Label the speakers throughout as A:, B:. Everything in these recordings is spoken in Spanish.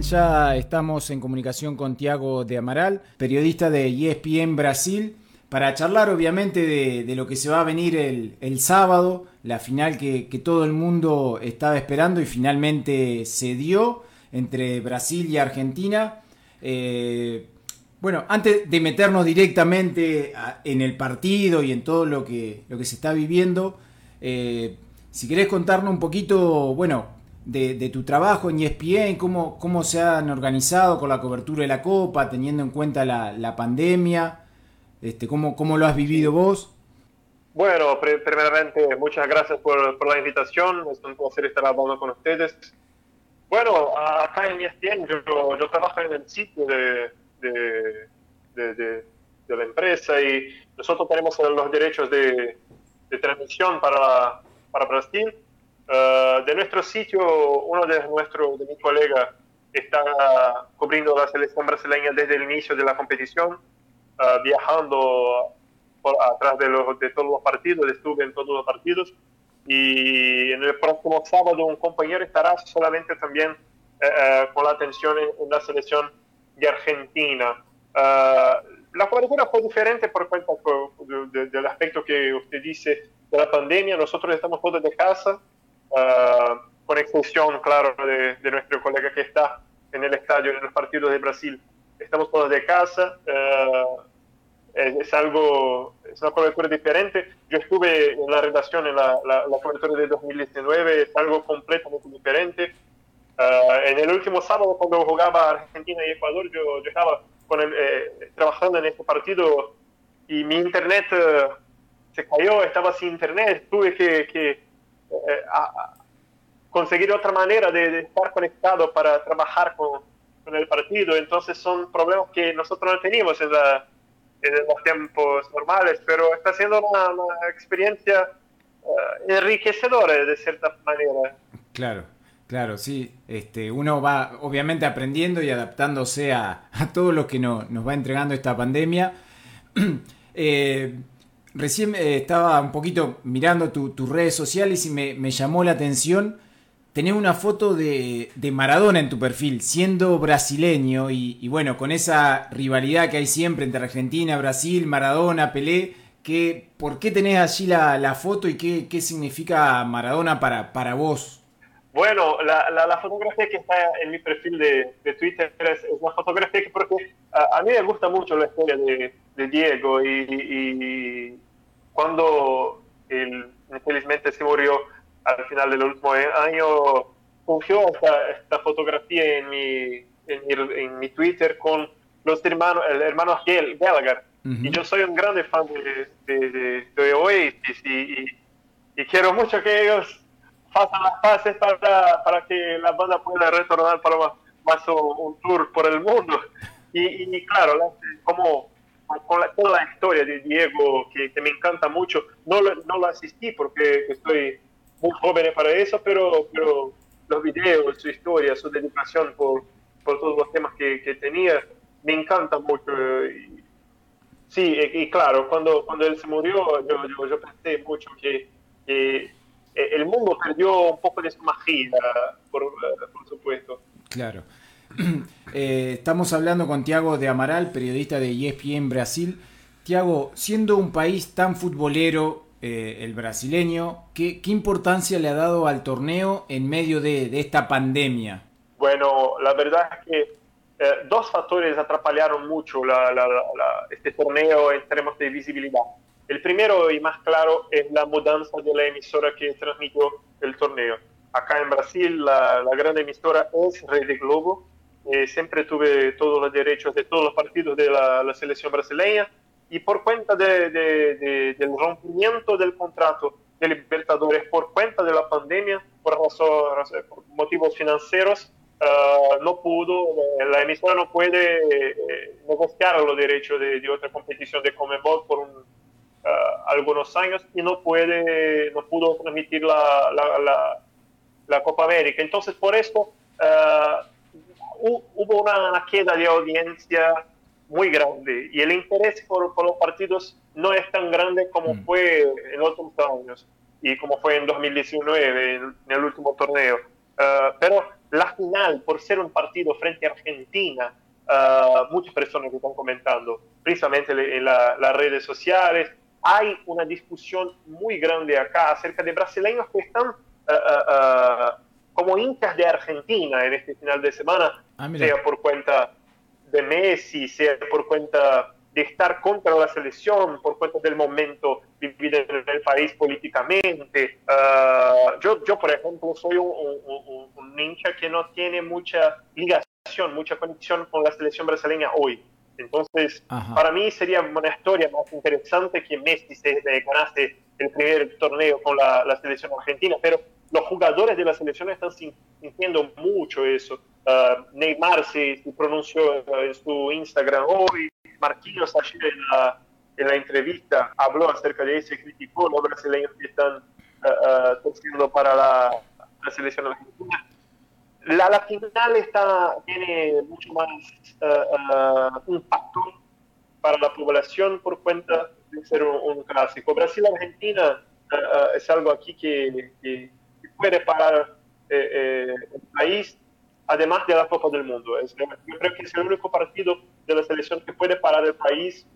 A: Ya estamos en comunicación con Tiago de Amaral, periodista de ESPN Brasil, para charlar obviamente de, lo que se va a venir el, sábado, la final que, todo el mundo estaba esperando y finalmente se dio entre Brasil y Argentina. Eh, bueno, antes de meternos directamente en el partido y en todo lo que, se está viviendo, eh, si querés contarnos un poquito, bueno, de, tu trabajo en ESPN, cómo, cómo se han organizado con la cobertura de la Copa, teniendo en cuenta la, pandemia, este, cómo, cómo lo has vivido vos.
B: Bueno, primeramente, muchas gracias por, por, la invitación, es un placer estar hablando con ustedes. Bueno, acá en ESPN yo, yo trabajo en el sitio de, de, de, de, la empresa y nosotros tenemos los derechos de, transmisión para, para Brasil eh, de nuestro sitio, uno de nuestros, de mis colegas, está cubriendo la selección brasileña desde el inicio de la competición, uh, viajando por, atrás de, los, de todos los partidos, estuve en todos los partidos. Y en el próximo sábado un compañero estará solamente también uh, con la atención en, la selección de Argentina. la cobertura fue diferente por cuenta del aspecto que usted dice de la pandemia. Nosotros estamos todos de casa, con excepción, claro, de, nuestro colega que está en el estadio, en los partidos de Brasil. Estamos todos de casa, ah, es, algo, es una cobertura diferente. Yo estuve en la redacción en la, la, cobertura de 2019, es algo completamente diferente. Ah, en el último sábado, cuando jugaba Argentina y Ecuador, yo, yo estaba con eh, trabajando en este partido y mi internet eh, se cayó, estaba sin internet, tuve que, que eh, a, conseguir otra manera de, estar conectado para trabajar con, con, el partido. Entonces son problemas que nosotros no teníamos en, los tiempos normales, pero está siendo una, experiencia uh, enriquecedora de cierta manera.
A: Claro. Claro, sí. Este, uno va obviamente aprendiendo y adaptándose a, a todo lo que no, nos va entregando esta pandemia. eh, recién eh, estaba un poquito mirando tus redes sociales y me, llamó la atención tener una foto de, Maradona en tu perfil, siendo brasileño y, bueno, con esa rivalidad que hay siempre entre Argentina, Brasil, Maradona, Pelé, que, ¿por qué tenés allí la, foto y qué, qué, significa Maradona para, para vos?
B: Bueno, la, fotografía que está en mi perfil de, Twitter es, una fotografía que porque a, mí me gusta mucho la historia de, Diego y, cuando él infelizmente se murió al final del último año, surgió esta, fotografía en mi, en mi, Twitter con los hermanos, el hermano Gallagher. Y yo soy un grande fan de, de, Oasis y, y, quiero mucho que ellos hagan las paces para, para que la banda pueda retornar para más, un, tour por el mundo. Y, y claro, como con toda la historia de Diego, que, me encanta mucho. No lo, no lo asistí porque estoy muy joven para eso, pero, pero los videos, su historia, su dedicación por, por todos los temas que, que tenía, me encanta mucho. sí, y, claro, cuando, cuando él se murió, yo, yo, pensé mucho que, que, el mundo perdió un poco de su magia, por, por supuesto.
A: Claro. Eh, estamos hablando con Tiago de Amaral, periodista de ESPN Brasil. Tiago, siendo un país tan futbolero, eh, el brasileño, ¿qué, importancia le ha dado al torneo en medio de, esta pandemia?
B: Bueno, la verdad es que eh, dos factores atrapallaron mucho este torneo en términos de visibilidad. El primero y más claro es la mudanza de la emisora que transmitió el torneo. Acá en Brasil la, la gran emisora es Rede Globo, eh, siempre tuve todos los derechos de todos los partidos de la, selección brasileña y por cuenta de, del rompimiento del contrato de Libertadores por cuenta de la pandemia, por, motivos financieros, ah, no pudo, eh, la emisora no puede eh, negociar los derechos de, otra competición de Comebol por ah, algunos años y no puede, no pudo transmitir la, la, la, Copa América. Entonces, por esto, uh, hubo una queda de audiencia muy grande y el interés por, los partidos no es tan grande como mm. fue en otros años y como fue en 2019, en, el último torneo. Ah, pero la final, por ser un partido frente a Argentina, uh, muchas personas que están comentando, precisamente en las redes sociales, hay una discusión muy grande acá acerca de brasileños que están uh, uh, como hinchas de Argentina en este final de semana, ah, sea por cuenta de Messi, sea por cuenta de estar contra la selección, por cuenta del momento vivido en el país políticamente. yo, yo, por ejemplo, soy un, un, un hincha que no tiene mucha ligación, mucha conexión con la selección brasileña hoy. Entonces, para mí sería una historia más interesante que Messi se ganase el primer torneo con la, selección argentina, pero los jugadores de la selección están sintiendo mucho eso. Uh, Neymar se, pronunció en su Instagram hoy, Marquinhos ayer en la, en la entrevista habló acerca de eso y criticó los brasileños que están uh, uh, para la, la selección argentina la, la final está, tiene mucho más impacto para la población por cuenta de ser un, clásico. Brasil-Argentina es algo aquí que, que puede parar eh, el país, además de la Copa del Mundo. Es, yo creo que es el único partido de la selección que puede parar el país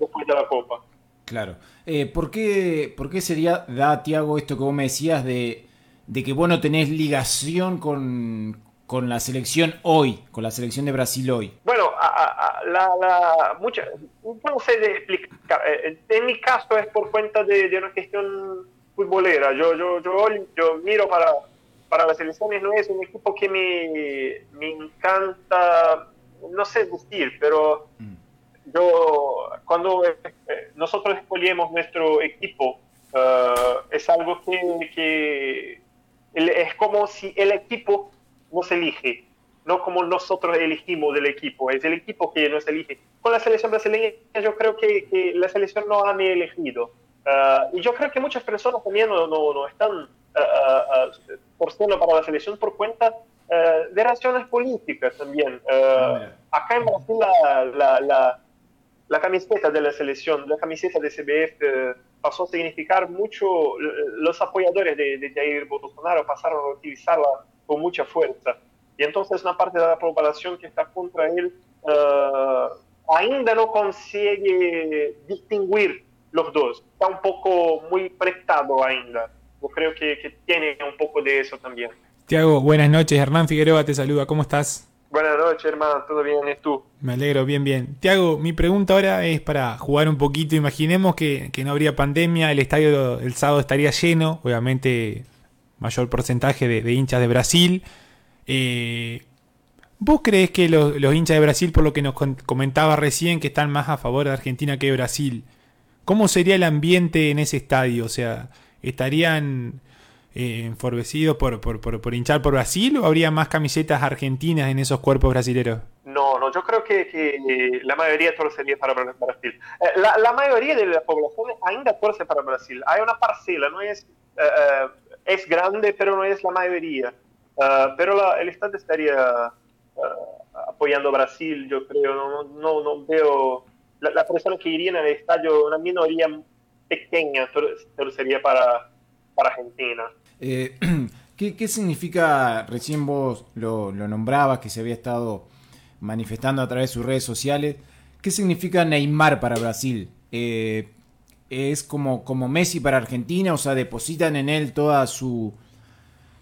B: después de la Copa.
A: Claro. Eh, ¿por, qué, ¿Por qué sería, da, Tiago, esto que vos me decías de de que vos no tenés ligación con, con la selección hoy, con la selección de Brasil hoy?
B: Bueno, la, la, mucha, no sé de explicar. Eh, en mi caso es por cuenta de, una cuestión futbolera. Yo, yo, yo, yo miro para, para las selecciones, no es un equipo que me, me encanta, no sé decir, pero mm. yo, cuando eh, nosotros escogemos nuestro equipo, eh, es algo que, que es como si el equipo nos elige, no como nosotros elegimos del equipo, es el equipo que nos elige. Con la selección brasileña yo creo que, la selección no ha ni elegido. Ah, y yo creo que muchas personas también no, no, están uh, uh, para la selección por cuenta de razones políticas también. Acá en Brasil la, la, la, camiseta de la selección, la camiseta de CBF pasó a significar mucho, los apoyadores de, de Jair Bolsonaro pasaron a utilizarla con mucha fuerza. Y entonces una parte de la población que está contra él uh, ainda no consigue distinguir los dos. Está un poco muy prestado ainda. Yo creo que, que tiene un poco de eso también.
C: Tiago, buenas noches. Hernán Figueroa te saluda. ¿Cómo estás?
B: Buenas noches, hermano. ¿Todo bien? ¿Es tú?
C: Me alegro, bien, bien. Tiago, mi pregunta ahora es para jugar un poquito. Imaginemos que, que no habría pandemia, el estadio el sábado estaría lleno. Obviamente mayor porcentaje de, hinchas de Brasil. Eh, ¿Vos crees que los, hinchas de Brasil, por lo que nos comentaba recién, que están más a favor de Argentina que de Brasil, cómo sería el ambiente en ese estadio? O sea, ¿estarían eh, enforbecidos por, por, hinchar por Brasil o habría más camisetas argentinas en esos cuerpos brasileños?
B: No, no, yo creo que, la mayoría torcería para Brasil. Eh, la, mayoría de la población ainda torce para Brasil. Hay una parcela, no es es grande, pero no es la mayoría. Ah, pero el Estado estaría ah, apoyando a Brasil, yo creo. No, no veo. La, la, persona que iría en el estadio, una minoría pequeña, pero sería para, para Argentina.
A: Eh, ¿qué, ¿qué, significa, recién vos lo, lo nombrabas, que se había estado manifestando a través de sus redes sociales, ¿qué significa Neymar para Brasil? Eh, es como, como Messi para Argentina, o sea, depositan en él toda su,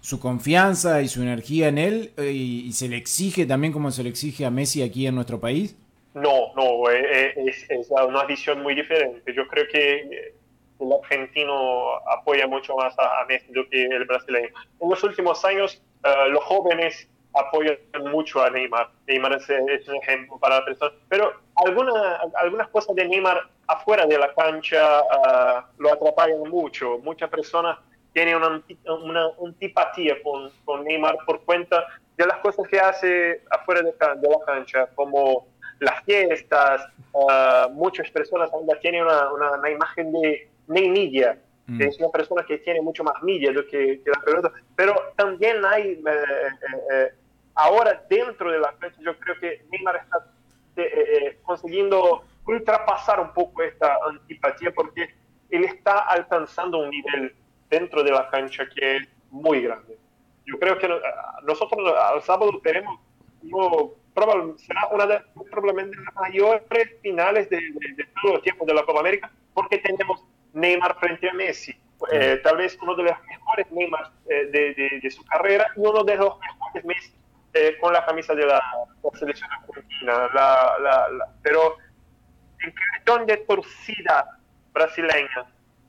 A: su confianza y su energía en él eh, y, se le exige también como se le exige a Messi aquí en nuestro país?
B: No, no, eh, eh, es, una visión muy diferente. Yo creo que el argentino apoya mucho más a, Messi do que el brasileño. En los últimos años, los jóvenes apoyan mucho a Neymar. Neymar es, un ejemplo para la persona. Pero alguna, algunas cosas de Neymar afuera de la cancha uh, lo atrapan mucho. Muchas personas tienen una, antipatía con, Neymar por cuenta de las cosas que hace afuera de la cancha, como las fiestas. Uh, muchas personas tienen una, una, imagen de Neymar, mm. es una persona que tiene mucho más media do que, que la pelota, pero también hay, eh, eh, eh, ahora dentro de la cancha, yo creo que Neymar está consiguiendo ultrapasar un poco esta antipatía porque él está alcanzando un nivel dentro de la cancha que es muy grande. Yo creo que nosotros al sábado tenemos, será una de probablemente las mayores finales de, todos los tiempos de la Copa América, porque tenemos Neymar frente a Messi, eh, tal vez uno de los mejores Neymar eh, de, su carrera y uno de los mejores Messi eh, con la camisa de la, selección argentina. pero en cuestión de torcida brasileña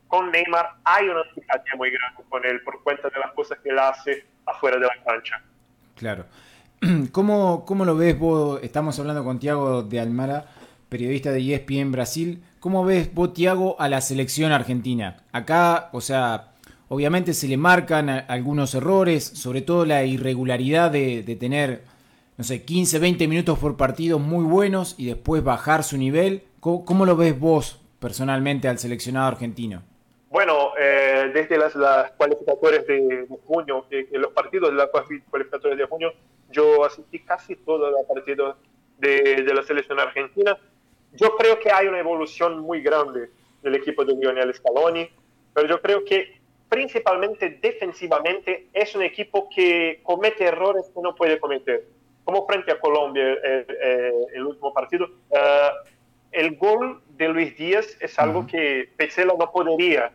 B: con Neymar hay una simpatía muy grande con él por cuenta de las cosas que él hace afuera de la cancha.
A: Claro. ¿Cómo, ¿Cómo, lo ves vos? Estamos hablando con Tiago de Almara, periodista de ESPN Brasil. ¿Cómo ves vos, Tiago, a la selección argentina? Acá, o sea, obviamente se le marcan algunos errores, sobre todo la irregularidad de, tener, no sé, 15, 20 minutos por partido muy buenos y después bajar su nivel. ¿Cómo, lo ves vos personalmente al seleccionado argentino?
B: Bueno, eh, desde las, las cualificatorias de, junio, que, los partidos de las cualificatorias de junio, yo asistí casi todos los partidos de, de, la selección argentina. Yo creo que hay una evolución muy grande del equipo de Lionel Scaloni, pero yo creo que principalmente defensivamente es un equipo que comete errores que no puede cometer, como frente a Colombia el, el, último partido. Eh, el gol de Luis Díaz es algo que Pesela no podría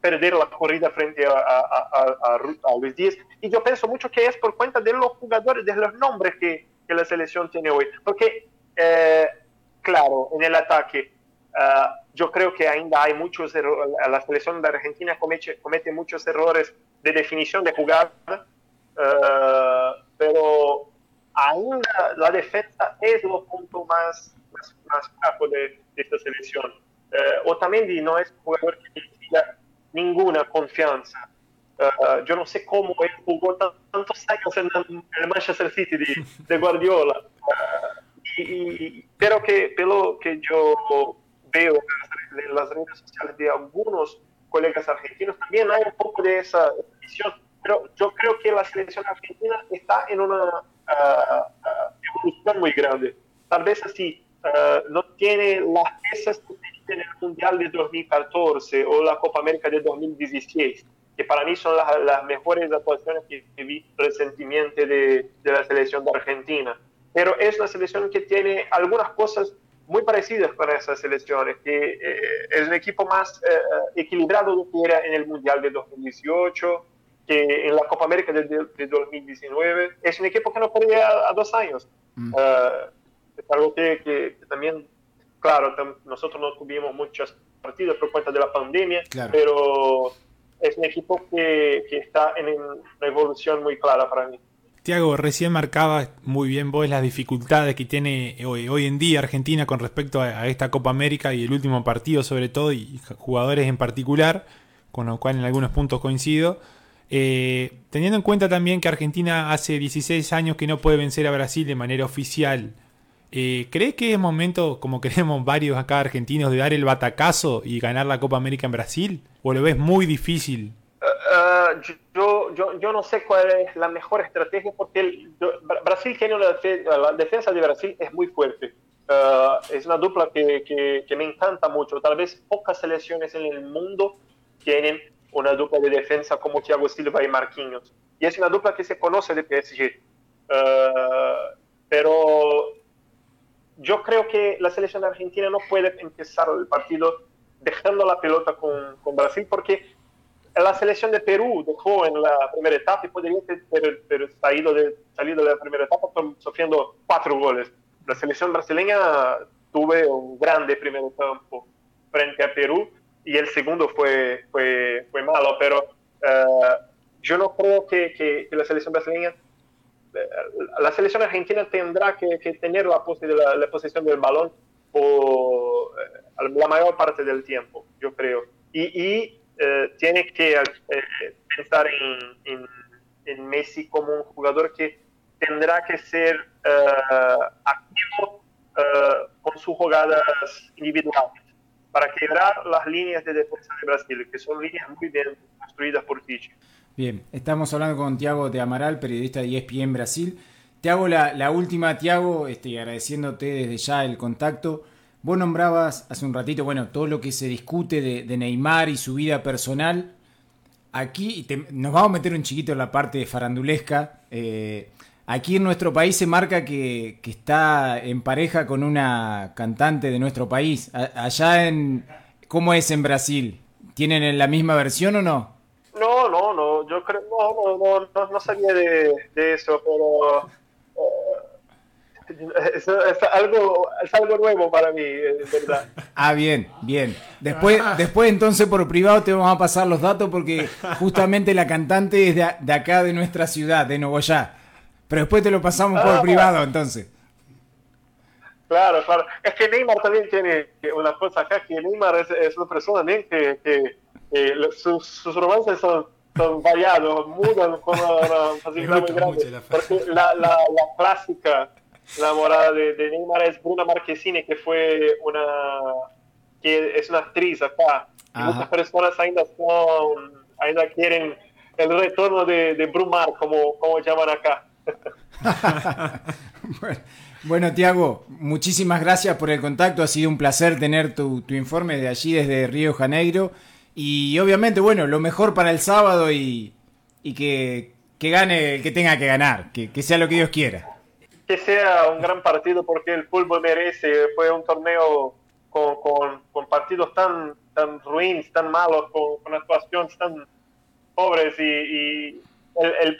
B: perder la corrida frente a, a, Luis Díaz. Y yo pienso mucho que es por cuenta de los jugadores, de los nombres que, la selección tiene hoy. Porque, eh, claro, en el ataque, uh, yo creo que ainda hay muchos errores. La selección de Argentina comete, muchos errores de definición de jugada, uh, pero ainda la defensa es lo punto más, más, bajo de, esta selección. Uh, Otamendi no es jugador que ninguna confianza. Uh, yo no sé cómo él jugó tantos años en el Manchester City de, de Guardiola. Uh, y, pero que, pero que yo veo en las redes sociales de algunos colegas argentinos, también hay un poco de esa visión. Pero yo creo que la selección argentina está en una uh, evolución muy grande. Tal vez así, no tiene las piezas que en el Mundial de 2014 o la Copa América de 2016, que para mí son las, mejores actuaciones que, vi recientemente de, de, la selección de Argentina. Pero es una selección que tiene algunas cosas muy parecidas con esas selecciones, que eh, es un equipo más eh, equilibrado de que era en el Mundial de 2018, que en la Copa América de, de, 2019. Es un equipo que no perdía a, dos años. Mm. Eh, es algo que, que, también claro, nosotros no tuvimos muchos partidos por cuenta de la pandemia, pero es un equipo que, está en una evolución muy clara para mí.
C: Tiago, recién marcaba muy bien vos las dificultades que tiene hoy, hoy en día Argentina con respecto a, esta Copa América y el último partido sobre todo y jugadores en particular, con lo cual en algunos puntos coincido. Eh, teniendo en cuenta también que Argentina hace 16 años que no puede vencer a Brasil de manera oficial eh, ¿Cree que es momento, como creemos varios acá argentinos, de dar el batacazo y ganar la Copa América en Brasil? ¿O lo ves muy difícil?
B: Eh, yo, yo, yo, no sé cuál es la mejor estrategia porque Brasil tiene una la defensa de Brasil es muy fuerte. es una dupla que, que, que, me encanta mucho. Tal vez pocas selecciones en el mundo tienen una dupla de defensa como Thiago Silva y Marquinhos. Y es una dupla que se conoce de PSG. pero yo creo que la selección argentina no puede empezar el partido dejando la pelota con, con, Brasil porque la selección de Perú dejó en la primera etapa y podría haber salido, de, salido de la primera etapa sufriendo cuatro goles. La selección brasileña tuve un grande primer campo frente a Perú y el segundo fue, fue, fue malo, pero uh, yo no creo que, que, que la selección brasileña la selección argentina tendrá que, tener la, la, posesión del balón por eh, la mayor parte del tiempo, yo creo. Y, eh, tiene que eh, pensar en, en, Messi como un jugador que tendrá que ser activo con sus jugadas individuales para quebrar las líneas de defensa de Brasil, que son líneas muy bien construidas por Tite.
A: Bien, estamos hablando con Tiago de Amaral, periodista de ESPN Brasil. Te hago la, última, Tiago, este, agradeciéndote desde ya el contacto. Vos nombrabas hace un ratito, bueno, todo lo que se discute de, Neymar y su vida personal. aquí nos vamos a meter un chiquito en la parte farandulesca. Eh, aquí en nuestro país se marca que, está en pareja con una cantante de nuestro país. allá en... ¿Cómo es en Brasil? ¿Tienen la misma versión o?
B: No, no. Yo creo... No, no, no, no, sabía de, eso, pero... Es, algo, es algo nuevo para mí, en verdad.
A: Ah, bien, bien. Después, después entonces por privado te vamos a pasar los datos porque justamente la cantante es de, acá, de nuestra ciudad, de Nogoyá. Pero después te lo pasamos por ah. privado entonces.
B: Claro, claro. Es que Neymar también tiene una cosa acá, que Neymar es, una persona también que, que, sus, sus romances son son variados, mudan con una facilidad muy grande. Porque la, la, la clásica la morada de, Neymar es Bruna Marquezine, que fue una que es una actriz acá. Muchas personas ainda son, ainda quieren el retorno de, de Brumar, como, como llaman acá.
A: bueno, Tiago, muchísimas gracias por el contacto. Ha sido un placer tener tu, tu informe de allí desde Río Janeiro. Y obviamente, bueno, lo mejor para el sábado y, y que, que gane el que tenga que ganar, que, que sea lo que Dios quiera
B: que sea un gran partido porque el fútbol merece. Fue un torneo con, con, partidos tan, tan ruins, tan malos, con, con actuaciones tan pobres y, el,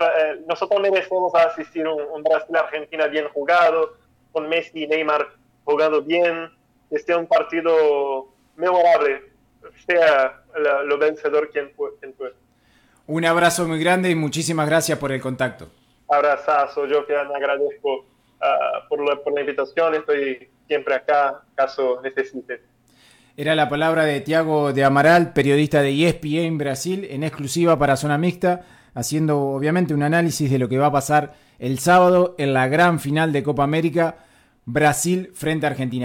B: nosotros merecemos asistir a un, Brasil-Argentina bien jugado, con Messi y Neymar jugando bien, que sea un partido memorable, sea lo vencedor quien fue, quien fue.
A: Un abrazo muy grande y muchísimas gracias por el contacto.
B: Abrazazo, yo que agradezco Ah, por, la, por, la, invitación. Estoy siempre acá, caso necesite.
A: Era la palabra de Tiago de Amaral, periodista de ESPN Brasil, en exclusiva para Zona Mixta, haciendo obviamente un análisis de lo que va a pasar el sábado en la gran final de Copa América, Brasil frente a Argentina.